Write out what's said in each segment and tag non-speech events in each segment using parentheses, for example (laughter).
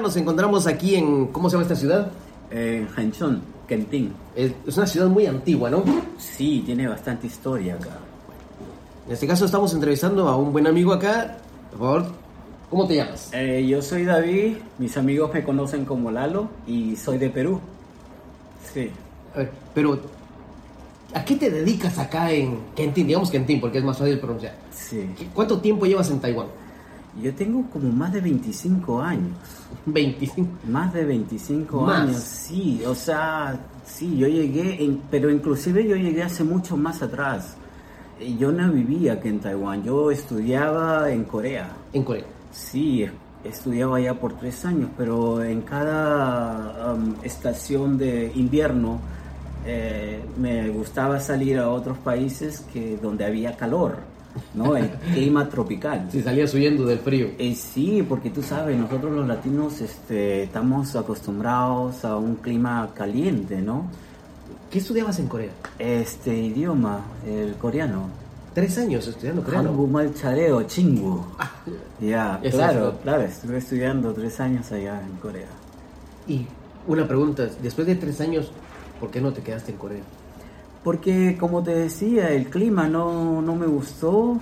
nos encontramos aquí en, ¿cómo se llama esta ciudad? En Hanchon, Kenting. Es, es una ciudad muy antigua, ¿no? Sí, tiene bastante historia acá. En este caso estamos entrevistando a un buen amigo acá. Por favor, ¿cómo te llamas? Eh, yo soy David, mis amigos me conocen como Lalo y soy de Perú. Sí. A ver, pero, ¿a qué te dedicas acá en Kentin? Digamos Kentin, porque es más fácil pronunciar. Sí. ¿Qué- ¿Cuánto tiempo llevas en Taiwán? Yo tengo como más de 25 años. 25. Más de 25 Más. años, sí. O sea, sí, yo llegué, en- pero inclusive yo llegué hace mucho más atrás. Eh, Yo no vivía aquí en Taiwán, yo estudiaba en Corea. En Corea. Sí, estudiaba allá por tres años, pero en cada um, estación de invierno eh, me gustaba salir a otros países que donde había calor, ¿no? El clima tropical. Si salías huyendo del frío. Eh, sí, porque tú sabes, nosotros los latinos este, estamos acostumbrados a un clima caliente, ¿no? ¿Qué estudiabas en Corea? Este idioma, el coreano. Tres años estudiando coreano. Hangumal chareo, chingu. Ya, Ese claro, claro, estuve estudiando tres años allá en Corea. Y una pregunta, después de tres años, ¿por qué no te quedaste en Corea? Porque como te decía, el clima no, no me gustó.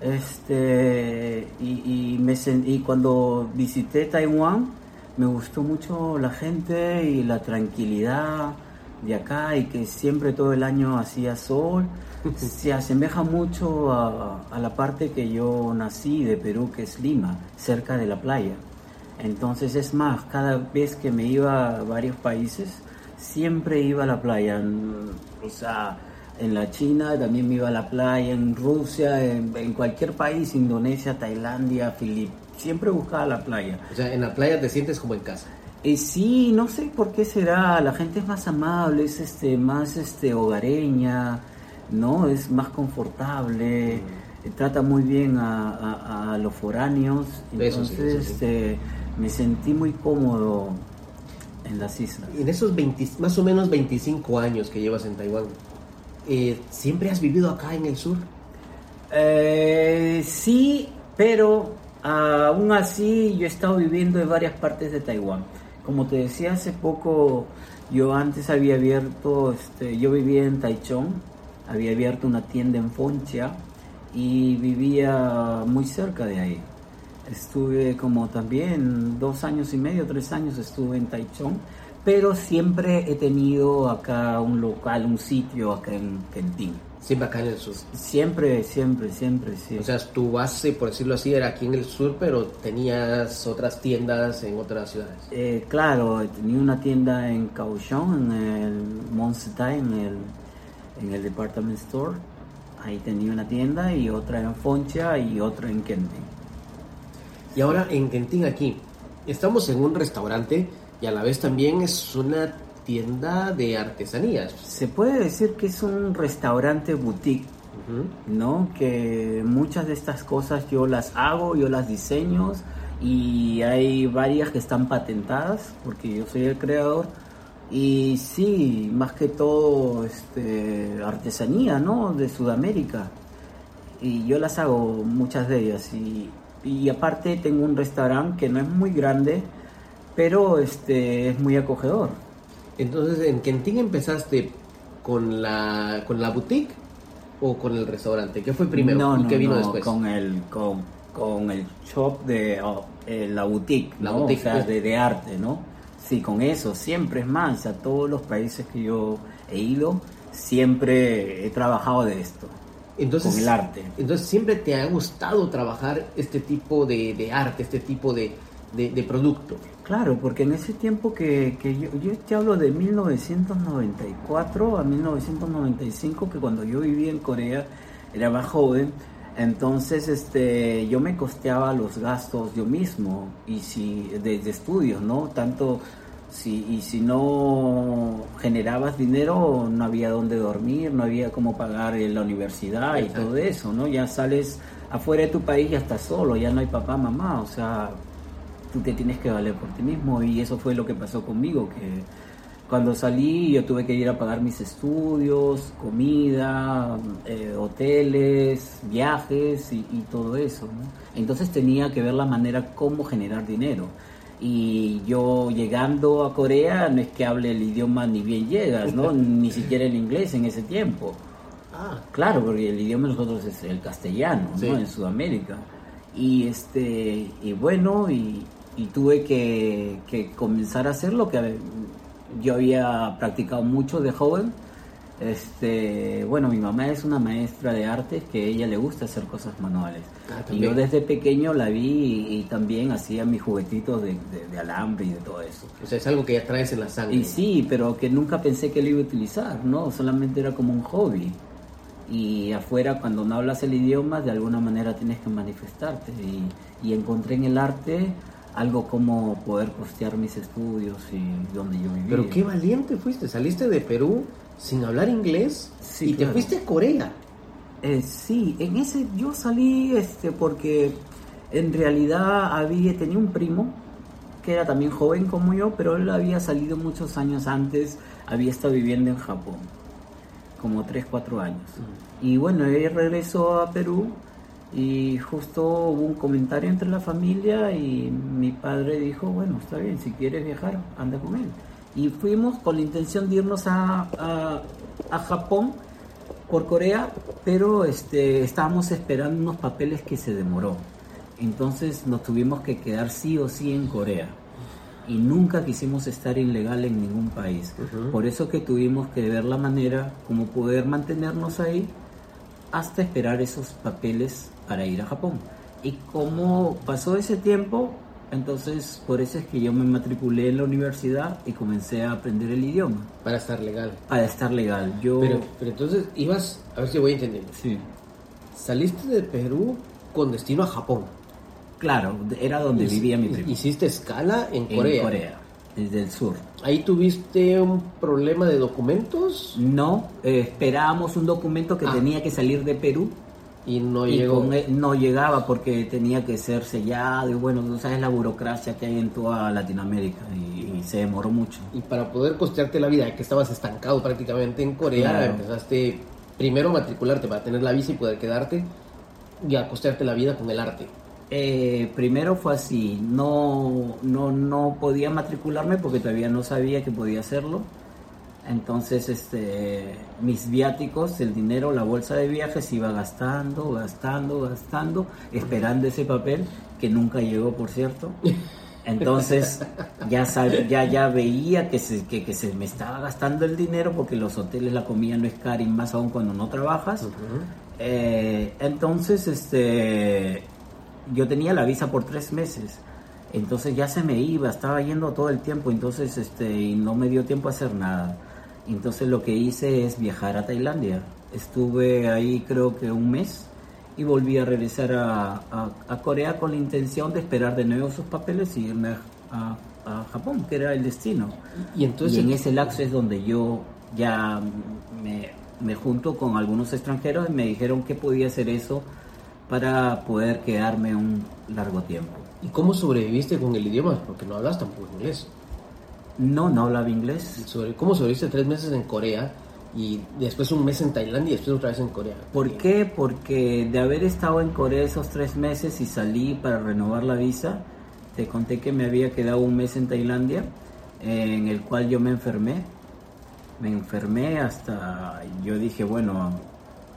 Este, y, y, me, y cuando visité Taiwán, me gustó mucho la gente y la tranquilidad de acá y que siempre todo el año hacía sol. (laughs) Se asemeja mucho a, a la parte que yo nací de Perú, que es Lima, cerca de la playa. Entonces es más, cada vez que me iba a varios países, siempre iba a la playa. Mm, O sea, en la China también me iba a la playa, en Rusia, en, en cualquier país, Indonesia, Tailandia, Filipinas, siempre buscaba la playa. O sea, en la playa te sientes como en casa. Eh, sí, no sé por qué será, la gente es más amable, es este, más este, hogareña, ¿no? Es más confortable, eh, trata muy bien a, a- a los foráneos, Eso sí, entonces eso sí. este, me sentí muy cómodo en las islas. En esos 20 más o menos 25 años que llevas en Taiwán, eh, ¿siempre has vivido acá en el sur? Eh, sí, pero aún así yo he estado viviendo en varias partes de Taiwán. Como te decía hace poco, yo antes había abierto, este, yo vivía en Taichung, había abierto una tienda en Foncha y vivía muy cerca de ahí. Estuve como también dos años y medio, tres años estuve en Taichung, pero siempre he tenido acá un local, un sitio acá en Kenting. Siempre acá en el sur. Siempre, siempre, siempre, sí. O sea, tu base, por decirlo así, era aquí en el sur, pero tenías otras tiendas en otras ciudades. Eh, claro, tenía una tienda en Kaohsiung, en el Monsetai, en el, en el department store. Ahí tenía una tienda y otra en Foncha y otra en Kenting. Y ahora en Kentin aquí, estamos en un restaurante y a la vez también es una tienda de artesanías. Se puede decir que es un restaurante boutique, Ujú. ¿no? Que muchas de estas cosas yo las hago, yo las diseño y hay varias que están patentadas porque yo soy el creador. Y sí, más que todo este, artesanía, ¿no? De Sudamérica. Y yo las hago, muchas de ellas. Y, y aparte tengo un restaurante que no es muy grande, pero este, es muy acogedor. Entonces, ¿en Kentin empezaste con la, con la boutique o con el restaurante? ¿Qué fue primero No, y no, qué vino no, después? Con el, con, con el shop de oh, eh, la boutique, La boutique, o sea, pues. de, de arte, ¿no? Sí, con eso, siempre es más, a todos los países que yo he ido, siempre he trabajado de esto, Entonces, con el arte. Entonces, ¿siempre te ha gustado trabajar este tipo de, de arte, este tipo de, de- de producto? Claro, porque en ese tiempo que, que yo, yo te hablo de 1994 a 1995, que cuando yo vivía en Corea era más joven, entonces este, yo me costeaba los gastos yo mismo y si de, de estudios, ¿no? Tanto si, y si no generabas dinero, no había dónde dormir, no había cómo pagar en la universidad y Exacto. todo eso, ¿no? Ya sales afuera de tu país, ya estás solo, ya no hay papá, mamá, o sea, tú te tienes que valer por ti mismo y eso fue lo que pasó conmigo, que cuando salí yo tuve que ir a pagar mis estudios, comida, eh, hoteles, viajes y, y todo eso. ¿no? Entonces tenía que ver la manera cómo generar dinero. Y yo llegando a Corea no es que hable el idioma ni bien llegas, ¿no? (laughs) ni siquiera el inglés en ese tiempo. Ah, Claro, porque el idioma de nosotros es el castellano, Sí. ¿no? En Sudamérica. Y este, y bueno, y, y tuve que, que comenzar a hacer lo que yo había practicado mucho de joven. Este, bueno, mi mamá es una maestra de arte que a ella le gusta hacer cosas manuales. Ah, y yo desde pequeño la vi y, y también hacía mis juguetitos de, de- de alambre y de todo eso. o sea, es algo que ya traes en la sangre. Y sí, pero que nunca pensé que lo iba a utilizar, ¿no? Solamente era como un hobby. Y afuera, cuando no hablas el idioma, de alguna manera tienes que manifestarte. Y, y encontré en el arte algo como poder costear mis estudios y donde yo vivía. Pero qué valiente fuiste, saliste de Perú sin hablar inglés Sí, y te fuiste a Corea. Eh, sí, en ese yo salí este porque en realidad había tenía un primo que era también joven como yo, pero él había salido muchos años antes, había estado viviendo en Japón, como 3, 4 años. Y bueno, él regresó a Perú y justo hubo un comentario entre la familia y mi padre dijo, bueno, está bien, si quieres viajar, anda con él. Y fuimos con la intención de irnos a, a, a Japón por Corea, pero este, estábamos esperando unos papeles que se demoró. Entonces nos tuvimos que quedar sí o sí en Corea. Y nunca quisimos estar ilegal en ningún país. Ujú. Por eso que tuvimos que ver la manera como poder mantenernos ahí hasta esperar esos papeles para ir a Japón. Y como pasó ese tiempo, entonces por eso es que yo me matriculé en la universidad y comencé a aprender el idioma para estar legal. para estar legal. Yo Pero, pero entonces ibas, a ver si voy entendiendo. sí, Saliste de Perú con destino a Japón. claro, era donde vivía mi primo. Hiciste escala en en Corea. Corea, desde el sur. Ahí tuviste un problema de documentos No, eh, esperábamos un documento que Ah. tenía que salir de Perú y no y llegó. con no llegaba porque tenía que ser sellado y bueno, tú sabes la burocracia que hay en toda Latinoamérica y, y se demoró mucho. Y para poder costearte la vida, que estabas estancado prácticamente en Corea, Claro. empezaste primero a matricularte para tener la visa y poder quedarte y a costearte la vida con el arte. Eh, primero fue así, no, no, no podía matricularme porque todavía no sabía que podía hacerlo. Entonces, este, mis viáticos, el dinero, la bolsa de viajes iba gastando, gastando, gastando, esperando ese papel que nunca llegó, por cierto. Entonces, ya, sab- ya, ya veía que se, que, que se me estaba gastando el dinero porque los hoteles, la comida no es cara y más aún cuando no trabajas. Eh, entonces, este, yo tenía la visa por tres meses. Entonces ya se me iba, estaba yendo todo el tiempo, entonces, este, y no me dio tiempo a hacer nada. Entonces lo que hice es viajar a Tailandia. Estuve ahí creo que un mes y volví a regresar a, a- a Corea con la intención de esperar de nuevo sus papeles y irme a, a- a Japón, que era el destino. Y entonces, y en ese lapso es donde yo ya me, me junto con algunos extranjeros y me dijeron que podía hacer eso para poder quedarme un largo tiempo. ¿y cómo sobreviviste con el idioma? Porque no hablas tampoco inglés. No, no hablaba inglés. Sobre, ¿Cómo sobreviviste tres meses en Corea y después un mes en Tailandia y después otra vez en Corea? ¿Por qué? Porque de haber estado en Corea esos tres meses y salí para renovar la visa, te conté que me había quedado un mes en Tailandia, en el cual yo me enfermé. Me enfermé hasta, yo dije, bueno,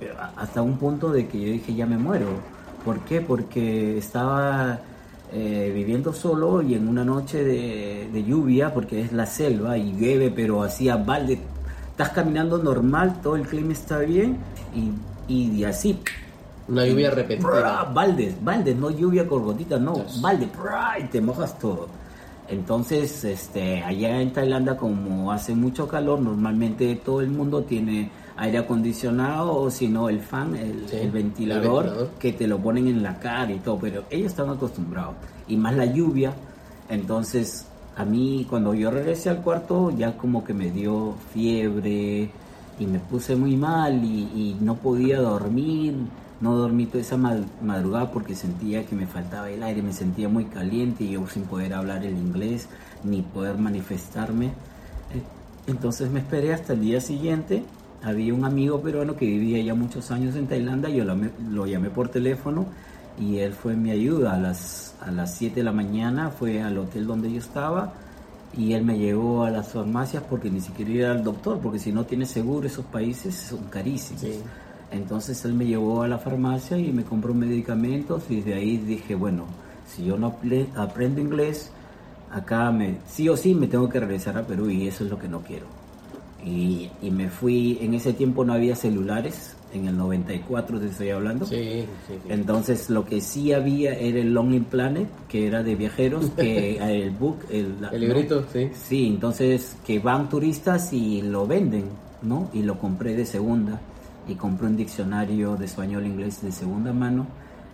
eh, hasta un punto de que yo dije, ya me muero. ¿Por qué? Porque estaba viviendo solo y en una noche de, de lluvia, porque es la selva y llueve, pero hacía balde. Estás caminando normal, todo el clima está bien y, y así. Una lluvia repentina. Baldes, baldes, no lluvia con gotitas, no, Yes. y te mojas todo. Entonces, este, allá en Tailandia, como hace mucho calor, normalmente todo el mundo tiene aire acondicionado o si no el fan, el, Sí, el el ventilador, ventilador. que te lo ponen en la cara y todo, pero ellos están acostumbrados. Y más la lluvia, entonces a mí cuando yo regresé al cuarto ya como que me dio fiebre y me puse muy mal y, y no podía dormir, no dormí toda esa ma- madrugada porque sentía que me faltaba el aire, me sentía muy caliente y yo sin poder hablar el inglés ni poder manifestarme. Eh, Entonces me esperé hasta el día siguiente. Había un amigo peruano que vivía ya muchos años en Tailandia, yo lo, lo llamé por teléfono y él fue mi ayuda a las, a las 7 de la mañana, fue al hotel donde yo estaba y él me llevó a las farmacias porque ni siquiera iba al doctor, porque si no tienes seguro esos países son carísimos. Entonces él me llevó a la farmacia y me compró medicamentos y de ahí dije, bueno, si yo no aprendo inglés, acá me, sí o sí me tengo que regresar a Perú y eso es lo que no quiero. Y, y me fui, en ese tiempo no había celulares, en el 94 te estoy hablando. Sí, sí, Entonces lo que sí había era el Lonely Planet, que era de viajeros, que (laughs) el book, el, el librito, sí. Sí, entonces que van turistas y lo venden, ¿no? Y lo compré de segunda y compré un diccionario de español inglés de segunda mano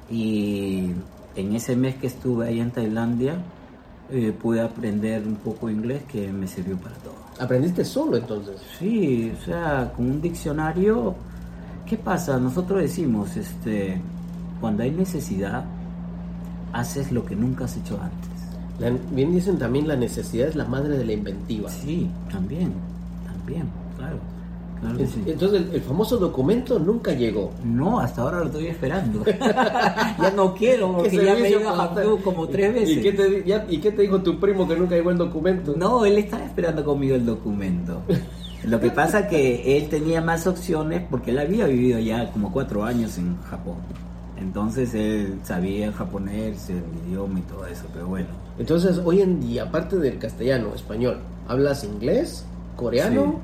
y en ese mes que estuve ahí en Tailandia eh, pude aprender un poco inglés que me sirvió para todo. ¿Aprendiste solo entonces? Sí, o sea, con un diccionario ¿Qué pasa? Nosotros decimos, este, cuando hay necesidad, haces lo que nunca has hecho antes. bien dicen también la necesidad es la madre de la inventiva. Sí, también, también, claro. Entonces el, famoso documento nunca llegó. No, hasta ahora lo estoy esperando. (laughs) ya no quiero, porque ya me he ido a como tres veces. ¿Y qué, te, ¿Y qué te dijo tu primo que nunca llegó el documento? No, él estaba esperando conmigo el documento. Lo que pasa que él tenía más opciones porque él había vivido ya como cuatro años en Japón. Entonces él sabía japonés, el idioma y todo eso, pero bueno. Entonces hoy en día, aparte del castellano, español, ¿hablas inglés, coreano?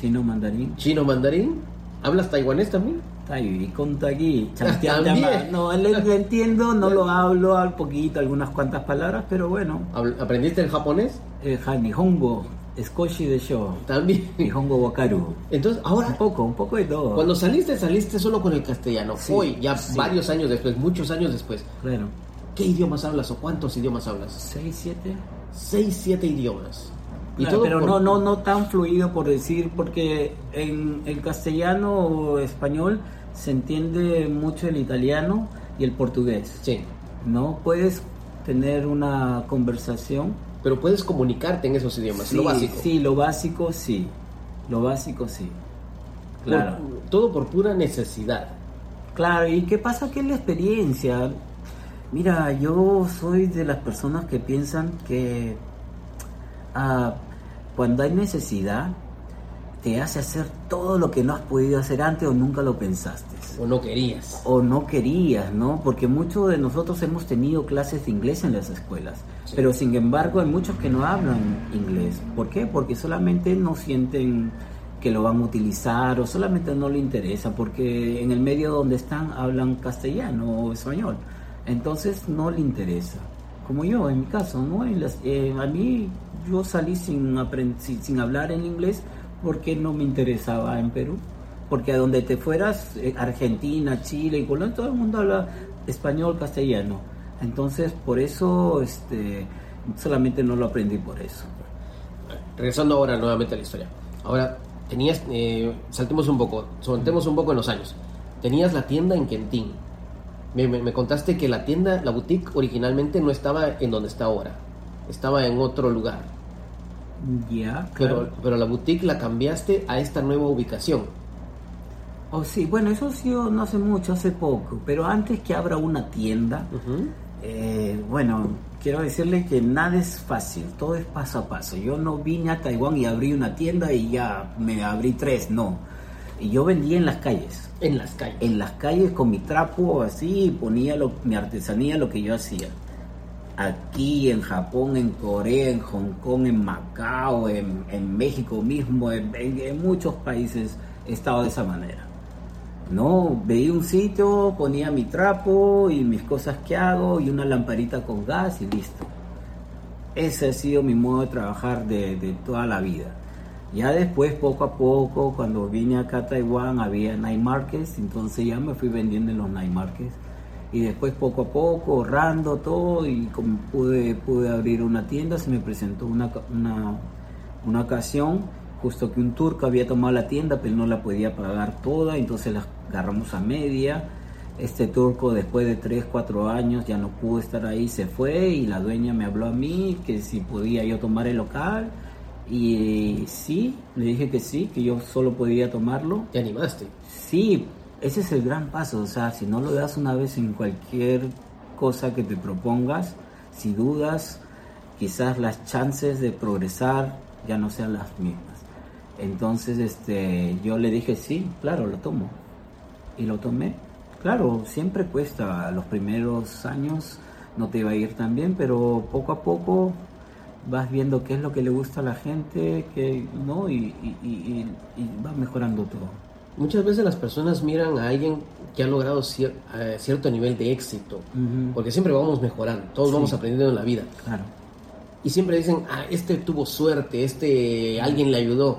Chino mandarín. Chino mandarín. ¿Hablas taiwanés también? y con tagui, (laughs) No, lo entiendo, no (laughs) lo hablo al poquito, algunas cuantas palabras, pero bueno. ¿Aprendiste el japonés? El Nihongo. Skoshi de show. También. (laughs) Nihongo Wakaru. Entonces, ahora. Un poco, un poco de todo. Cuando saliste, saliste solo con el castellano. Hoy, ya varios años después, muchos años después. Claro. ¿Qué idiomas hablas o cuántos idiomas hablas? Seis, siete. Seis, siete idiomas. Y todo pero no, no, no tan fluido por decir, porque en el castellano o español se entiende mucho el italiano y el portugués. Sí. ¿No? Puedes tener una conversación pero puedes comunicarte en esos idiomas, lo básico. Sí, lo básico sí, lo básico sí. Claro. todo por pura necesidad. Claro, ¿y qué pasa que la experiencia? Mira, yo soy de las personas que piensan que ah, cuando hay necesidad, te hace hacer todo lo que no has podido hacer antes o nunca lo pensaste. O no querías. O no querías, ¿no? Porque muchos de nosotros hemos tenido clases de inglés en las escuelas, pero sin embargo hay muchos que no hablan inglés. ¿Por qué? Porque solamente no sienten que lo van a utilizar o solamente no le interesa, porque en el medio donde están hablan castellano o español. Entonces no le interesa. Como yo, en mi caso, ¿no? Eh, a mí yo salí sin, sin, sin hablar en inglés porque no me interesaba en Perú. Porque a donde te fueras, eh, Argentina, Chile Colombia, todo el mundo habla español, castellano. Entonces, por eso, este, solamente no lo aprendí por eso. Regresando ahora nuevamente a la historia. Ahora, tenías, eh, saltemos un poco, saltemos un poco en los años. Tenías la tienda en Quentín. Me, me, contaste que la tienda, la boutique originalmente no estaba en donde está ahora. Estaba en otro lugar. Ya, pero, pero la boutique la cambiaste a esta nueva ubicación. Oh, sí, bueno, eso sí no hace mucho, hace poco, pero antes que abra una tienda, eh, bueno, quiero decirle que nada es fácil, todo es paso a paso. Yo no vine a Taiwán y abrí una tienda y ya me abrí tres, no. Y yo vendía en las calles. En las calles. En las calles con mi trapo así, ponía mi artesanía, lo que yo hacía aquí en Japón, en Corea, en Hong Kong, en Macao, en, México mismo, en, muchos países he estado de esa manera. No, veía un sitio, ponía mi trapo y mis cosas que hago y una lamparita con gas y listo. Ese ha sido mi modo de trabajar de, de toda la vida. Ya después, poco a poco, cuando vine acá a Taiwán, había night markets, entonces ya me fui vendiendo en los night markets y después poco a poco ahorrando todo y como pude, pude abrir una tienda, se me presentó una, una, ocasión, justo que un turco había tomado la tienda, pero no la podía pagar toda, entonces la agarramos a media. Este turco después de 3, 4 años ya no pudo estar ahí, se fue y la dueña me habló a mí que si podía yo tomar el local y sí, le dije que sí, que yo solo podía tomarlo. ¿Te animaste? Sí, ese es el gran paso, o sea, si no lo das una vez en cualquier cosa que te propongas, si dudas, quizás las chances de progresar ya no sean las mismas. Entonces, este, yo le dije, sí, claro, lo tomo. Y lo tomé. Claro, siempre cuesta, los primeros años no te iba a ir tan bien, pero poco a poco vas viendo qué es lo que le gusta a la gente, que no, y, y, va mejorando todo. Muchas veces las personas miran a alguien que ha logrado eh, cierto nivel de éxito, porque siempre vamos mejorando, todos vamos aprendiendo en la vida. Claro. Y siempre dicen, ah, este tuvo suerte, este alguien le ayudó.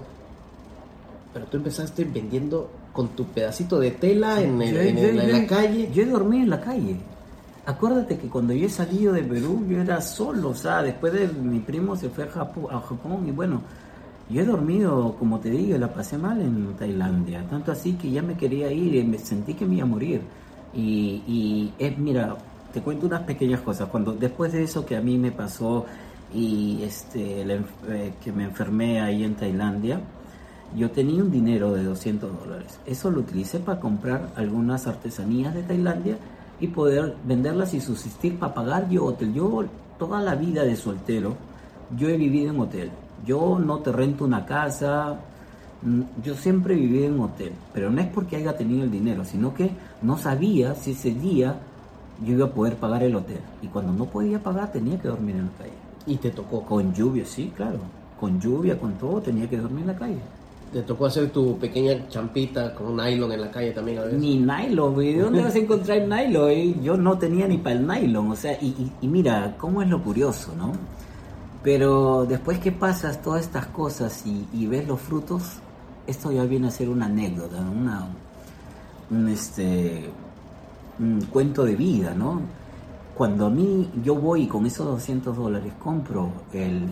Pero tú empezaste vendiendo con tu pedacito de tela en, la calle. Yo dormí en la calle. Acuérdate que cuando yo he salido de Perú, yo era solo, o sea, después de mi primo se fue a Japón, a Japón y bueno, yo he dormido, como te digo, la pasé mal en Tailandia, tanto así que ya me quería ir y me sentí que me iba a morir. Y, y es, mira, te cuento unas pequeñas cosas. Cuando después de eso que a mí me pasó y este, eh, que me enfermé ahí en Tailandia, yo tenía un dinero de 200 dólares. Eso lo utilicé para comprar algunas artesanías de Tailandia y poder venderlas y subsistir para pagar yo hotel. Yo toda la vida de soltero, yo he vivido en hotel. Yo no te rento una casa, mm, yo siempre he vivido en hotel, pero no es porque haya tenido el dinero, sino que no sabía si ese día yo iba a poder pagar el hotel. Y cuando no podía pagar tenía que dormir en la calle. ¿Y te tocó? Con lluvia, sí, claro. Con lluvia, con todo, tenía que dormir en la calle. ¿Te tocó hacer tu pequeña champita con nylon en la calle también a veces? Ni nylon, ¿De dónde vas a encontrar nylon? Eh? Yo no tenía ni para el nylon. O sea, y, mira, cómo es lo curioso, ¿no? Pero después que pasas todas estas cosas y, ves los frutos, esto ya viene a ser una anécdota, una, un, este, un cuento de vida, ¿no? Cuando a mí yo voy con esos 200 dólares, compro el,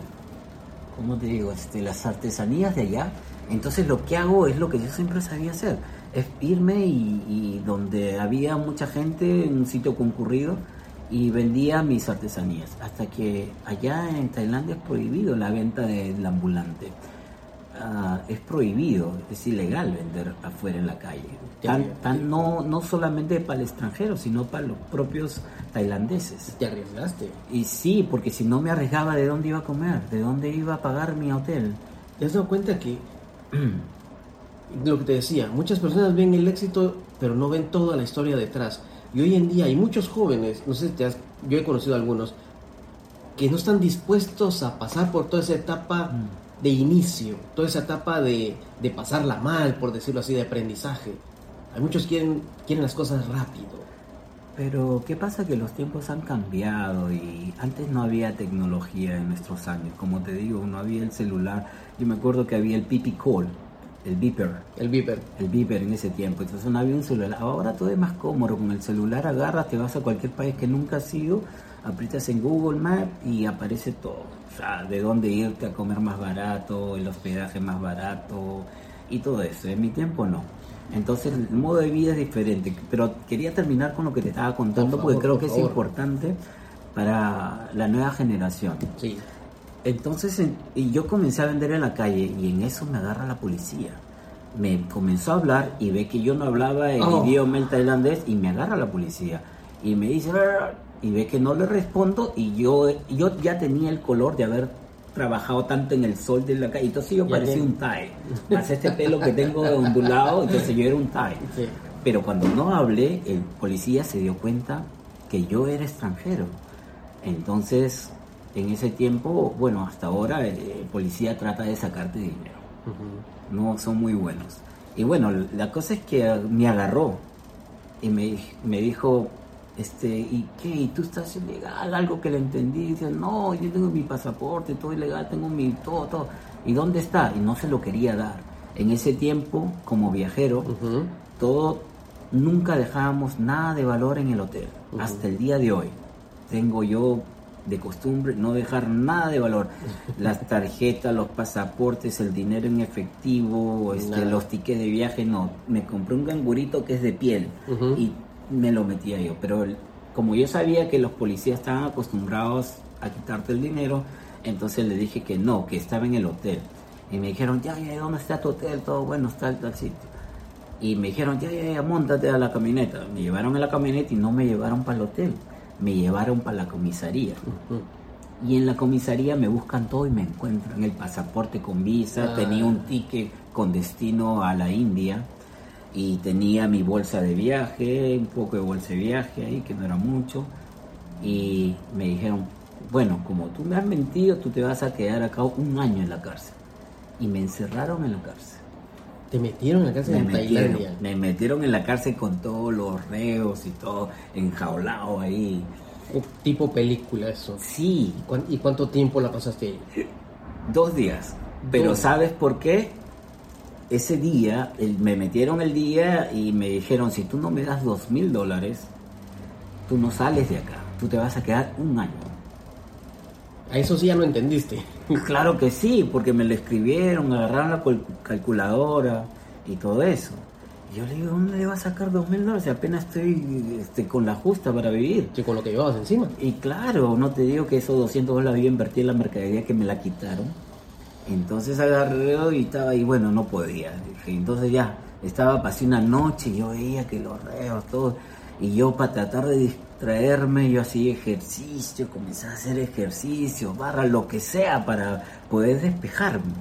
¿cómo te digo? Este, las artesanías de allá, entonces lo que hago es lo que yo siempre sabía hacer, es irme y, donde había mucha gente, en un sitio concurrido, y vendía mis artesanías. Hasta que allá en Tailandia es prohibido la venta del ambulante. Ah, es prohibido, es ilegal vender afuera en la calle. Tan, no, no solamente para el extranjero, sino para los propios tailandeses. ¿Te arriesgaste? Y sí, porque si no me arriesgaba, ¿de dónde iba a comer? ¿De dónde iba a pagar mi hotel? ¿Te has dado cuenta que lo que te decía, muchas personas ven el éxito, pero no ven toda la historia detrás. Y hoy en día hay muchos jóvenes, no sé si te has, yo he conocido algunos, que no están dispuestos a pasar por toda esa etapa mm. de inicio, toda esa etapa de, de, pasarla mal, por decirlo así, de aprendizaje. Hay muchos que quieren, quieren las cosas rápido. Pero, ¿qué pasa? Que los tiempos han cambiado y antes no había tecnología en nuestros años. Como te digo, no había el celular. Yo me acuerdo que había el pipi call, el beeper. El beeper. El beeper en ese tiempo. Entonces no había un celular. Ahora todo es más cómodo. Con el celular agarras, te vas a cualquier país que nunca has ido, aprietas en Google Maps y aparece todo. O sea, de dónde irte a comer más barato, el hospedaje más barato y todo eso. En mi tiempo no. Entonces el modo de vida es diferente. Pero quería terminar con lo que te estaba contando porque creo que es importante para la nueva generación. Sí. Entonces y yo comencé a vender en la calle y en eso me agarra la policía. Me comenzó a hablar y ve que yo no hablaba el oh. idioma tailandés y me agarra la policía. Y me dice, y ve que no le respondo y yo, yo ya tenía el color de haber trabajado tanto en el sol de la calle. Entonces yo parecía un Thai. Más este pelo que tengo ondulado, entonces yo era un Thai. Pero cuando no hablé, el policía se dio cuenta que yo era extranjero. Entonces, en ese tiempo, bueno, hasta ahora el policía trata de sacarte dinero. No son muy buenos. Y bueno, la cosa es que me agarró y me, me dijo, este, ¿y qué? ¿Y tú estás ilegal? Algo que le entendí. Dice, no, yo tengo mi pasaporte, todo ilegal, tengo mi todo, todo. ¿Y dónde está? Y no se lo quería dar. En ese tiempo, como viajero, todo, nunca dejábamos nada de valor en el hotel. Hasta el día de hoy. Tengo yo de costumbre no dejar nada de valor. (laughs) Las tarjetas, los pasaportes, el dinero en efectivo, este, los tickets de viaje, no. Me compré un gangurito que es de piel y me lo metía yo. Pero como yo sabía que los policías estaban acostumbrados a quitarte el dinero, entonces le dije que no, que estaba en el hotel. Y me dijeron, ya, ya, ¿dónde está tu hotel? Todo bueno, está el tal sitio. Y me dijeron, ya, ya, ya, montate a la camioneta. Me llevaron a la camioneta y no me llevaron para el hotel, me llevaron para la comisaría. Y en la comisaría me buscan todo y me encuentran el pasaporte con visa, Ah. tenía un ticket con destino a la India y tenía mi bolsa de viaje, un poco de bolsa de viaje ahí, que no era mucho. Y me dijeron, bueno, como tú me has mentido, tú te vas a quedar acá un año en la cárcel. Y me encerraron en la cárcel. Te metieron en la cárcel Me en metieron, Tailandia. me metieron en la cárcel con todos los reos y todo enjaulado ahí. Un tipo película eso. Sí, ¿Y, cuán- y cuánto tiempo la pasaste ahí? Dos días. Pero. ¿sabes por qué? Ese día, el- me metieron el día y me dijeron, si tú no me das dos mil dólares, tú no sales de acá. Tú te vas a quedar un año. A eso sí ya lo entendiste. (laughs) Claro que sí, porque me lo escribieron, agarraron la cal- calculadora y todo eso. Y yo le digo, ¿dónde le va a sacar dos mil dólares? Si apenas estoy este, con la justa para vivir. Sí, con lo que llevabas encima. Y claro, no te digo que esos 200 dólares había invertido en la mercadería que me la quitaron. Entonces agarré y estaba ahí, bueno, no podía. Entonces ya, estaba, pasé una noche, yo veía que los reos, todo. Y yo para tratar de distraerme, yo hacía ejercicio, comencé a hacer ejercicio, barra, lo que sea para poder despejarme.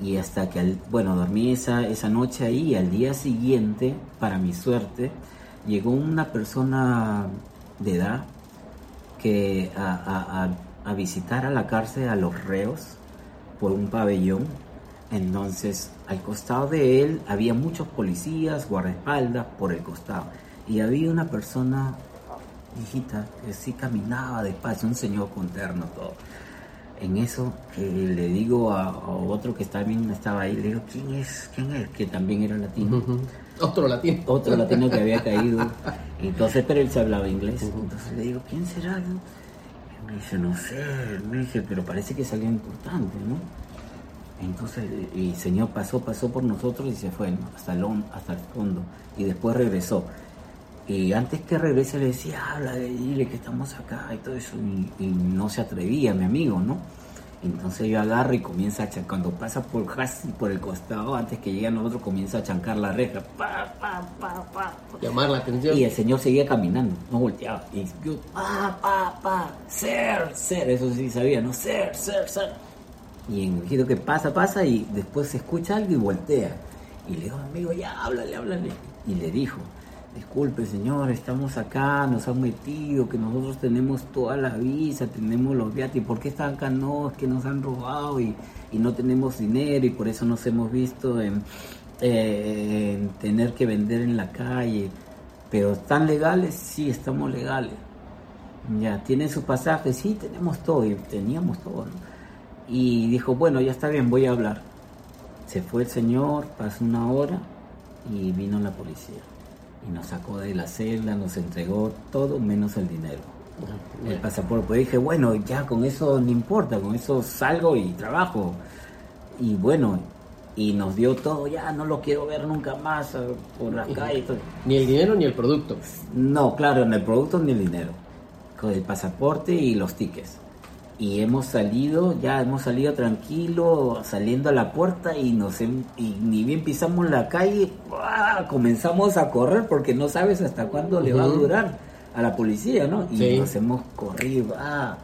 Y hasta que, al- bueno, dormí esa, esa noche ahí y al día siguiente, para mi suerte, llegó una persona de edad que a visitar a la cárcel a los reos por un pabellón. Entonces, al costado de él había muchos policías, guardaespaldas por el costado. Y había una persona, hijita, que sí caminaba despacio, un señor con terno, todo. En eso, que le digo a, a otro que también estaba ahí, le digo, ¿quién es? ¿Quién es? Que también era latino. Otro latino. otro latino que había caído. (laughs) Entonces, pero él se hablaba inglés. Entonces le digo, ¿quién será? Me dice, no sé. Me dice, pero parece que alguien importante, ¿no? Entonces, el señor pasó, pasó por nosotros y se fue hasta, el, hasta el fondo. Y después regresó. Y antes que regrese le decía, habla, dile que estamos acá y todo eso. Y no se atrevía, mi amigo, ¿no? Entonces yo agarro y comienza a chancar. Cuando pasa por casi por el costado, antes que llegue a nosotros, comienza a chancar la reja. Pa, pa, pa. Llamar la atención. Y el señor seguía caminando, no volteaba. Y yo, pa, pa, pa, ser, ser, eso sí sabía, ¿no? Ser, ser, ser. Y en el que pasa, pasa y después se escucha algo y voltea. Y le digo, amigo, ya háblale, háblale. Y le dijo, disculpe señor, estamos acá, nos han metido, que nosotros tenemos toda la visa, tenemos los viajes, ¿por qué están acá? No, es que nos han robado y, y no tenemos dinero y por eso nos hemos visto en, eh, en tener que vender en la calle. Pero ¿están legales? Sí, estamos legales. Ya, ¿tienen su pasaje? Sí, tenemos todo teníamos todo. Y dijo, bueno, ya está bien, voy a hablar. Se fue el señor, pasó una hora y vino la policía. Y nos sacó de la celda, nos entregó todo menos el dinero. El pasaporte. Pues dije, bueno, ya con eso no importa, con eso salgo y trabajo. Y bueno, y nos dio todo, ya no lo quiero ver nunca más eh, por calle. todo. (laughs) Ni el dinero ni el producto. No, claro, en el producto ni el dinero. Con el pasaporte y los tickets. Y hemos salido, ya hemos salido tranquilo, saliendo a la puerta y nos y ni bien pisamos la calle, ¡buah! comenzamos a correr porque no sabes hasta cuándo le va a durar a la policía, ¿no? Y Sí. nos hemos corrido, ¡ah!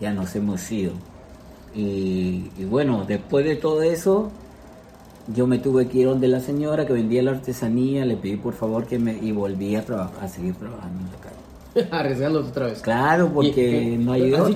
ya nos hemos ido. Y, y bueno, después de todo eso, yo me tuve que ir donde la señora que vendía la artesanía, le pedí por favor que me... y volví a, trabajar, a seguir trabajando en la calle. (laughs) Arriesgándote otra vez. Claro, porque Y- no otra.